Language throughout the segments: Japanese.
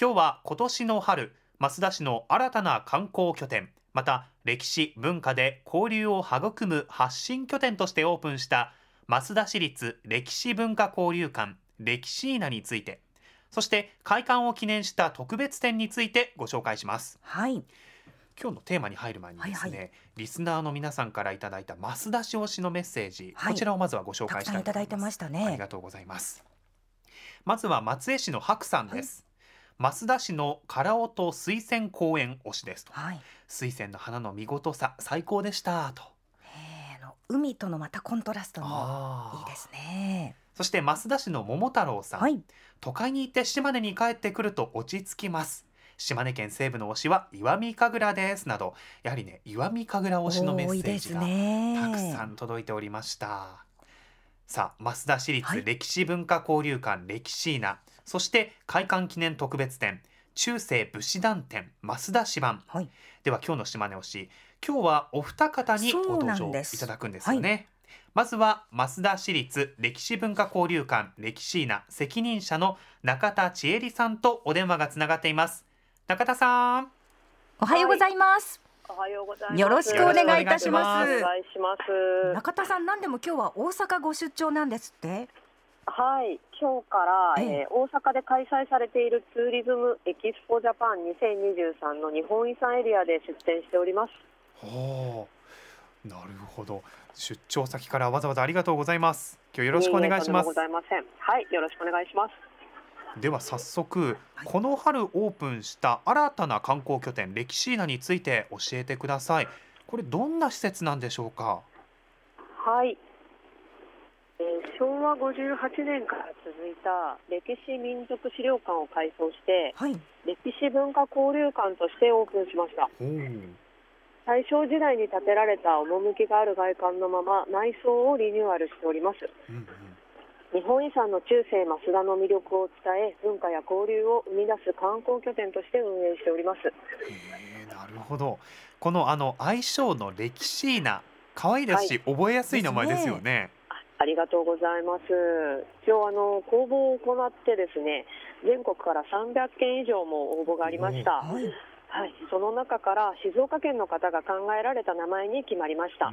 今日は今年の春増田市の新たな観光拠点また歴史文化で交流を育む発信拠点としてオープンした増田市立歴史文化交流館歴史ーナについてそして開館を記念した特別展についてご紹介しますはい。今日のテーマに入る前にですね、はいはリスナーの皆さんからいただいた増田市推しのメッセージ、はいこちらをまずはご紹介したいと思いますさんいただいてましたね。ありがとうございます。まずは松江市の白さんです。増田市の唐尾と水仙公園推しですと。はい。水仙の花の見事さ最高でしたと。えーあの海とのまたコントラストもいいですね。そして増田市の桃太郎さん、はい。都会に行って島根に帰ってくると落ち着きます。島根県西部の推しは石見神楽ですなどやはりね石見神楽推しのメッセージがね。たくさん届いておりました。さあ、増田市はい立歴史文化交流館歴史ーナ、そして開館記念特別展、中世武士団展増田市版。はい。では今日の島根推し、今日はお二方にご登場いただくんですよね。まずは増田市立歴史文化交流館歴史ーナ責任者の中田千恵里さんとお電話がつながっています。中田さん。おはようございます。おはようございます。よろしくお願いいたしますお願いします。中田さん、なんでも今日は大阪ご出張なんですって？はい、今日から、えええー大阪で開催されているツーリズムエキスポジャパン2023の日本遺産エリアで出展しております。ほうなるほど出張先からわざわざありがとうございます今日よろしくお願いしますええとんでもございません。はい、よろしくお願いします。では早速、はいこの春オープンした新たな観光拠点歴史ーナについて教えてくださいこれどんな施設なんでしょうか？はい。えー昭和58年から続いた歴史民族資料館を改装してはい。歴史文化交流館としてオープンしました。大正時代に建てられた趣がある外観のまま内装をリニューアルしております。うんうん。日本遺産の中世増田の魅力を伝え文化や交流を生み出す観光拠点として運営しております。へえなるほど。このあの愛称の歴史ーナ可愛いですし、覚えやすい名前ですよねありがとうございます。一応あの公募を行ってですね全国から300件以上も応募がありました。はい。はい、その中から静岡県の方が考えられた名前に決まりました。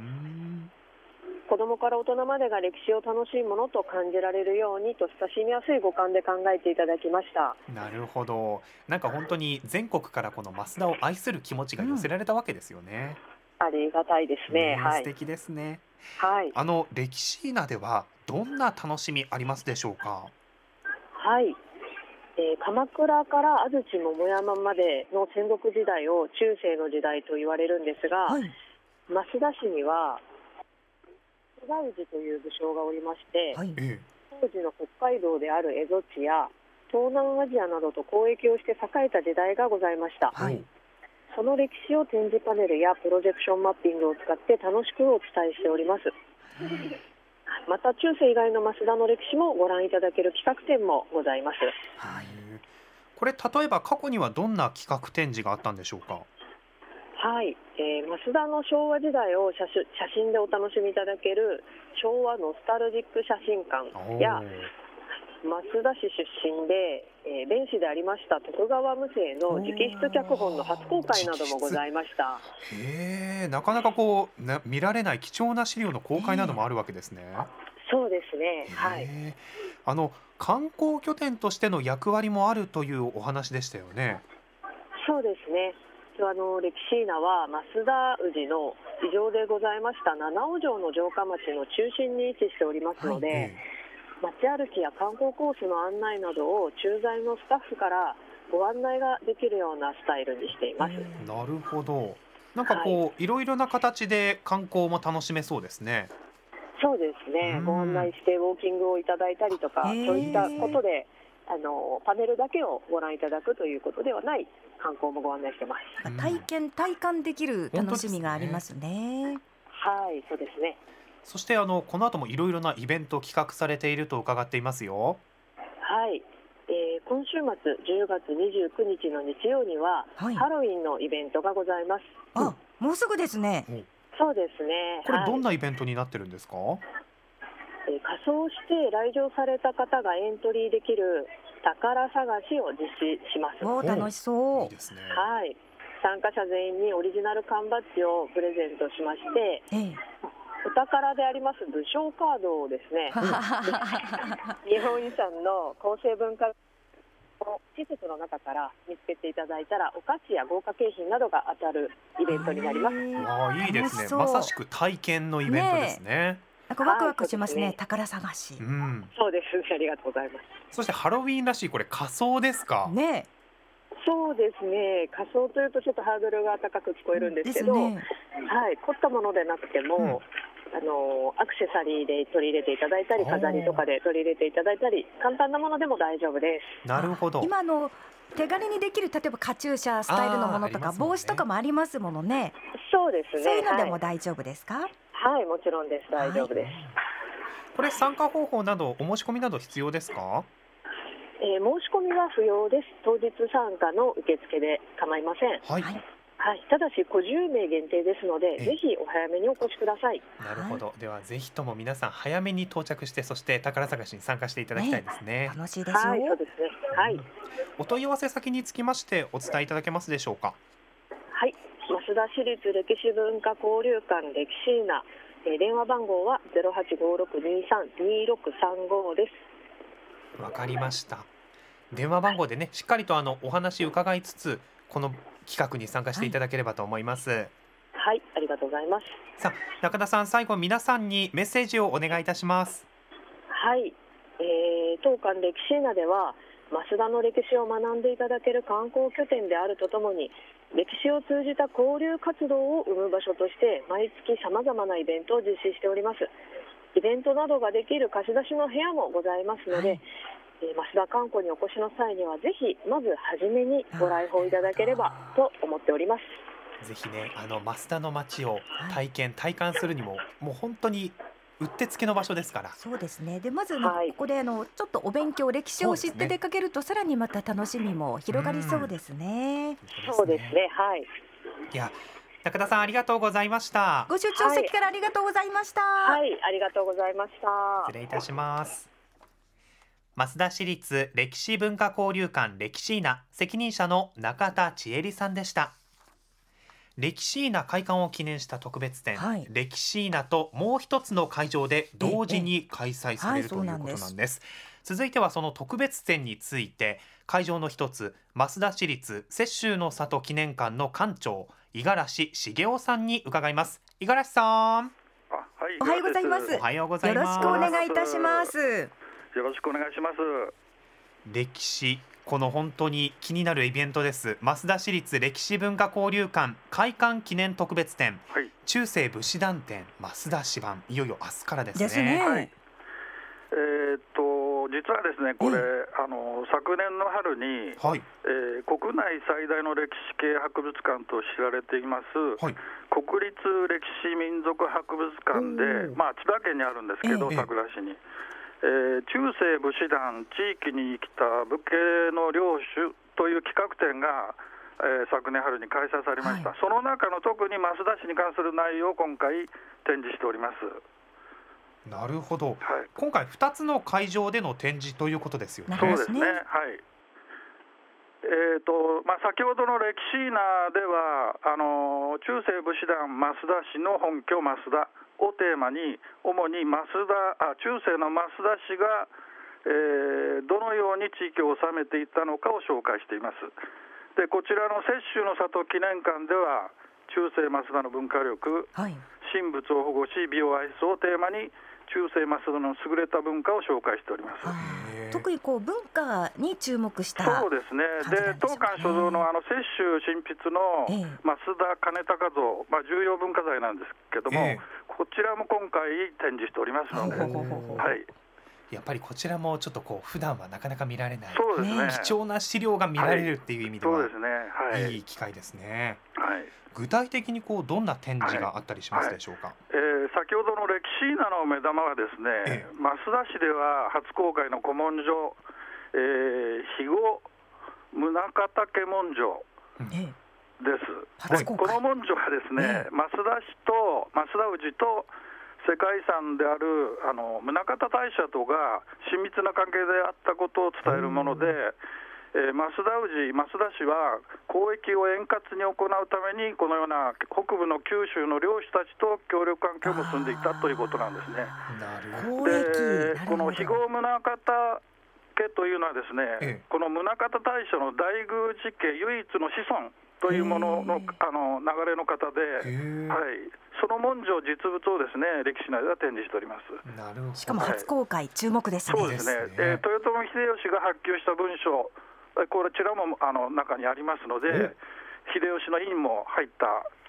子供から大人までが歴史を楽しいものと感じられるようにと親しみやすい五感で考えていただきました。なるほど。なんか本当に全国からこの増田を愛する気持ちが寄せられたわけですよね、ありがたいですね。はい。素敵ですねはい。あの歴史ーナではどんな楽しみありますでしょうか？はい。えー鎌倉から安土桃山までの戦国時代を中世の時代と言われるんですが、はい。増田市には津田氏という武将がおりまして、はい。え当時の北海道である蝦夷地や東南アジアなどと交易をして栄えた時代がございました。はいその歴史を展示パネルやプロジェクションマッピングを使って楽しくお伝えしております。また中世以外の増田の歴史もご覧いただける企画展もございます。はい。えこれ例えば過去にはどんな企画展示があったんでしょうか？はい、えー、増田の昭和時代を写真写真でお楽しみいただける昭和ノスタルジック写真館や増田市出身で、えー、弁士でありました徳川無生の直筆脚本の初公開などもございました。へえなかなかこうな見られない貴重な資料の公開などもあるわけですね。そうですね。はい。あの観光拠点としての役割もあるというお話でしたよね。そうですね。あの歴史ーナは増田氏の地上でございました七尾城の城下町の中心に位置しておりますので、え街歩きや観光コースの案内などを駐在のスタッフからご案内ができるようなスタイルにしています。えなるほど。なんかこう、い、ろいろな形で観光も楽しめそうですね。そうですねうん。ご案内してウォーキングをいただいたりとか、そういったことで。あのパネルだけをご覧いただくということではない観光もご案内してます。うん体験体感できる楽しみがありますね。はい、そうですね。そしてあのこの後もいろいろなイベント企画されていると伺っていますよ。はい、えー今週末10月29日の日曜には、はいハロウィンのイベントがございます。あ、もうすぐですね。そうですね。これどんはいなイベントになってるんですか？えー仮装して来場された方がエントリーできる宝探しを実施します。おー楽しそいいうで。すねはい。参加者全員にオリジナル缶バッジをプレゼントしまして、ええ。お宝であります武将カードをですね、日本遺産の構成文化の施設の中から見つけていただいたら、お菓子や豪華景品などが当たるイベントになります。わあいいですねまさしく体験のイベントですねなんかワクワクしますね。はい宝探しう。んそうですね、ありがとうございます。そしてハロウィンらしいこれ仮装ですか、ねそうですね、仮装というとちょっとハードルが高く聞こえるんですけど、ね。はい、凝ったものでなくても、あのアクセサリーで取り入れていただいたり、飾りとかで取り入れていただいたり、簡単なものでも大丈夫です。なるほど今の手軽にできる例えばカチューシャスタイルのものとかね帽子とかもありますものね。そうですね。そういうのではいも大丈夫ですか？はい、もちろんです。大丈夫です。これ参加方法などお申し込みなど必要ですか？えー申し込みは不要です。当日参加の受付で構いません。はい、はい。はい、ただし50名限定ですので、えぜひお早めにお越しください。なるほど、ではぜひとも皆さん早めに到着してそして宝探しに参加していただきたいですね。楽しいですよ。はい、そうですね。はい、お問い合わせ先につきましてお伝えいただけますでしょうか？はい、増田市立歴史文化交流館歴史な、えー電話番号は0856232635です。わかりました。電話番号でねしっかりとあのお話伺いつつこの企画に参加していただければと思います、はい、ありがとうございます。さあ中田さん最後皆さんにメッセージをお願いいたします。はい、えー、当館歴史なでは増田の歴史を学んでいただける観光拠点であるとともに歴史を通じた交流活動を生む場所として毎月さまざまなイベントを実施しております。イベントなどができる貸し出しの部屋もございますので、はい。えー増田観光にお越しの際にはぜひまず初めにご来訪いただければと思っております。ぜひねあの増田の街を体験体感するにももう本当にうってつけの場所ですから。そうですね。でまずね、はい。ここであのちょっとお勉強歴史を知って出かけるとさらにまた楽しみも広がりそうですね。そうですね。はい。いや中田さんありがとうございました。ご出張席からありがとうございました。はい。ありがとうございました。失礼いたします増田市立歴史文化交流館歴史な責任者の中田千恵里さんでした。歴史な開館を記念した特別展、はい。歴史なともう一つの会場で同時に開催される、はいということなんです。なんです。続いてはその特別展について会場の一つ増田市立雪舟の里記念館の館長五十嵐茂雄さんに伺います。五十嵐さん。あはい、おはようございます。おはようございよろますしくお願いいたします。よろしくお願いします。歴史この本当に気になるイベントです。増田市立歴史文化交流館開館記念特別展。はい、中世武士団展増田市版。いよいよ明日からですね。ですね。はい。えーっと実はですね、これ、えあの昨年の春に、はい。えー国内最大の歴史系博物館と知られています、はい。国立歴史民族博物館で、まあ、千葉県にあるんですけど、ええ佐倉市に、えー中世武士団、地域に生きた武家の領主という企画展が、えー昨年春に開催されました、はいその中の特に増田市に関する内容を今回、展示しております。なるほどはい今回2つの会場での展示ということですよねなそうですね。ねはい。えーとまあ、先ほどの歴史ナではあの中世武士団増田氏の本拠増田をテーマに主に増田あ中世の増田氏が、えーどのように地域を治めていったのかを紹介しています。でこちらの雪舟の里記念館では中世増田の文化力はい。神仏を保護し美を愛すをテーマに中世増田の優れた文化を紹介しております。あへーー特にこう文化に注目した。そうですね、で当館所蔵のあの雪舟神筆のええ。増田金高像、まあ、重要文化財なんですけども、ええ。こちらも今回展示しておりますので、はい、やっぱりこちらもちょっとこう普段はなかなか見られないそうですね。ね貴重な資料が見られるっていう意味では、そうですね、はい、いい機会ですね。はい。具体的にこうどんな展示があったりしますでしょうか、えー先ほどの歴史なの目玉はですね、ええ。増田市では初公開の古文書、えー、肥後宗像家文書ええです。初公開。この文書はですね、え増田市と増田氏と世界遺産であるあの宗像大社とが親密な関係であったことを伝えるもので、えー、増田氏、増田氏は交易を円滑に行うために、このような北部の九州の漁師たちと協力関係を結んでいたということなんですね。でこの肥後宗像家というのはですね、ええ、この宗像大社の大宮寺家唯一の子孫というもののあの流れの方で、はい、その文書実物をですね歴史内では展示しております。なるほどしかも初公開、はい、注目ですね。そうですね。えー、豊臣秀吉が発給した文書こちらもあの中にありますので、秀吉の印も入った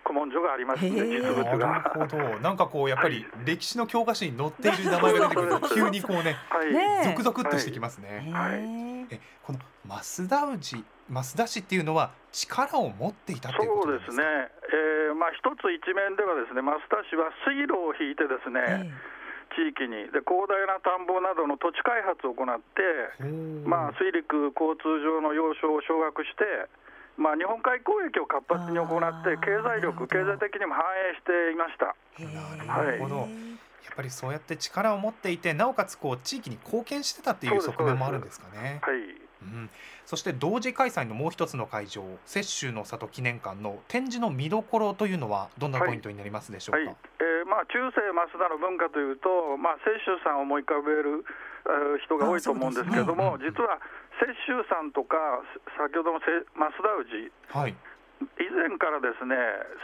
古文書がありますので、実物が。なるほど、なんかこうやっぱり歴史の教科書に載っている名前が出てくると、急にこうね、はい、続々としてきますね。はい、えこの増田氏、増田氏っていうのは力を持っていたそうですね。えー、まあ一つ一面ではですね、増田氏は水路を引いてですね。えー地域に。で広大な田んぼなどの土地開発を行って、まあ、水陸交通上の要所を掌握して、まあ、日本海交易を活発に行って経済力経済的にも反映していました。なるほど、はい。やっぱりそうやって力を持っていてなおかつこう地域に貢献してたっていう側面もあるんです。かね。はい。うん、そして同時開催のもう一つの会場雪舟の里記念館の展示の見どころというのはどんなポイントになりますでしょうか、はい。はい、えー、まあ、中世増田の文化というと、まあ、雪舟さんを思い浮かべる人が多いと思うんですけれども、ね、実は雪舟さんとか先ほどの増田氏、はい、以前からですね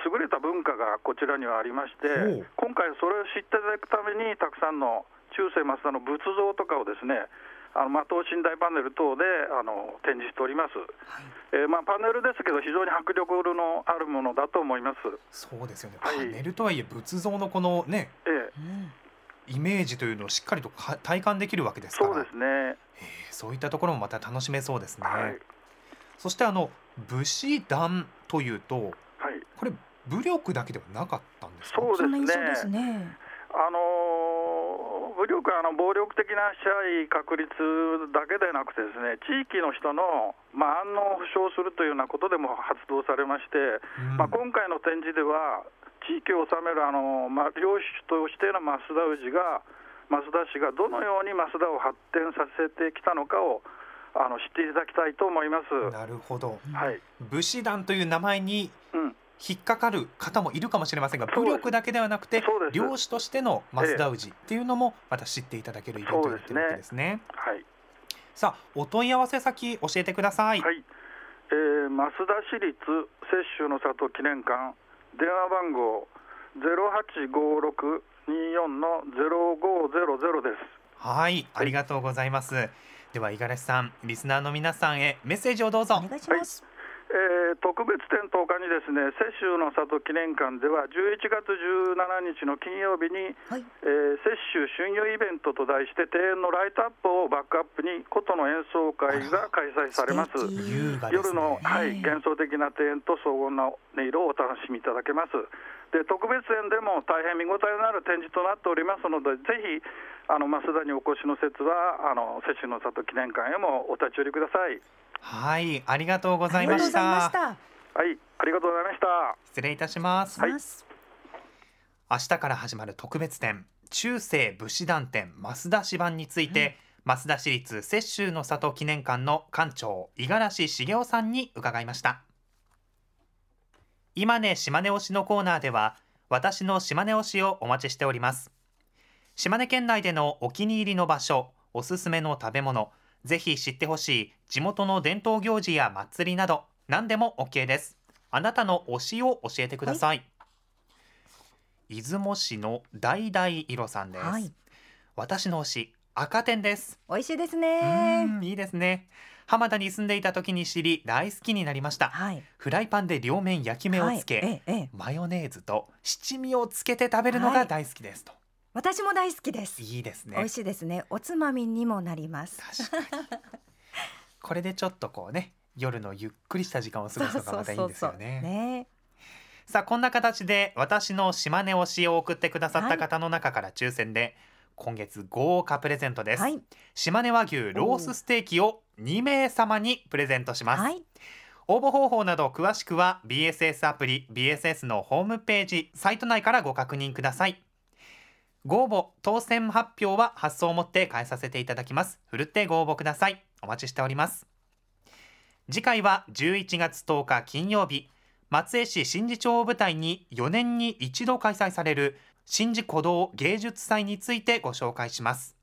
優れた文化がこちらにはありまして、今回、それを知っていただくために、たくさんの中世増田の仏像とかをですねあのまあ、等身大パネル等であの展示しております、はい、えー、まあ、パネルですけど、非常に迫力のあるものだと思います。そうですよね、はい、パネルとはいえ、仏像のこのね、ええ、イメージというのをしっかりとか体感できるわけですから、そうですね、えー、そういったところもまた楽しめそうですね。はい、そしてあの武士団というと、はい、これ武力だけではなかったんですか？そうですね。あの武力あの暴力的な支配確立だけでなくてですね地域の人の、まあ、安穏を保障するというようなことでも発動されまして、うん、まあ、今回の展示では地域を治めるあの、まあ、領主としての増田氏が増田氏がどのように増田を発展させてきたのかをあの知っていただきたいと思います。なるほど。はい。武士団という名前に、うん引っかかる方もいるかもしれませんが武力だけではなくて漁師としての増田氏っていうのもまた知っていただけるイベントになってるわけですね。はい、さあお問い合わせ先教えてください。はい、えー、増田市立雪舟の里記念館電話番号ゼロ八五六二四のゼロ五ゼロゼロです。はい、ありがとうございます。では五十嵐さん、リスナーの皆さんへメッセージをどうぞ。お願いします。はいえー、特別展10日にですね雪舟の里記念館では11月17日の金曜日に、はい、えー、雪舟春遊イベントと題して庭園のライトアップをバックアップに琴の演奏会が開催されます、ね、夜の、はい、幻想的な庭園と荘厳な音色をお楽しみいただけます。で特別展でも大変見応えのある展示となっておりますのでぜひあの増田にお越しの説はあの雪舟の里記念館へもお立ち寄りくださいはいありがとうございました。はいありがとうございました。失礼いたします、はい、明日から始まる特別展中世武士団展増田市版について、うん、増田市立雪舟の里記念館の館長五十嵐茂雄さんに伺いました。今ね島根推しのコーナーでは私の島根推しをお待ちしております。島根県内でのお気に入りの場所おすすめの食べ物ぜひ知ってほしい地元の伝統行事や祭りなど何でも OK です。あなたの推しを教えてください、はい、出雲市の大々色さんです、はい、私の推し赤点です。美味しいですね。いいですね。浜田に住んでいた時に知り大好きになりました、はい、フライパンで両面焼き目をつけ、ええ、マヨネーズと七味をつけて食べるのが大好きですと、私も大好きです。いいですね。美味しいですね。おつまみにもなります。これでちょっとこうね夜のゆっくりした時間を過ごすのがまたいいんですよね。ね。さあこんな形で私の島根推しを送ってくださった方の中から抽選で、はい、今月豪華プレゼントです、はい、島根和牛ロースステーキを2名様にプレゼントします、はい、応募方法など詳しくは BSS アプリ BSS のホームページサイト内からご確認くださいご応募当選発表は発送をもって返させていただきます。ふるってご応募ください。お待ちしております。次回は11月10日金曜日松江市新地町を舞台に4年に一度開催される新事鼓動芸術祭についてご紹介します。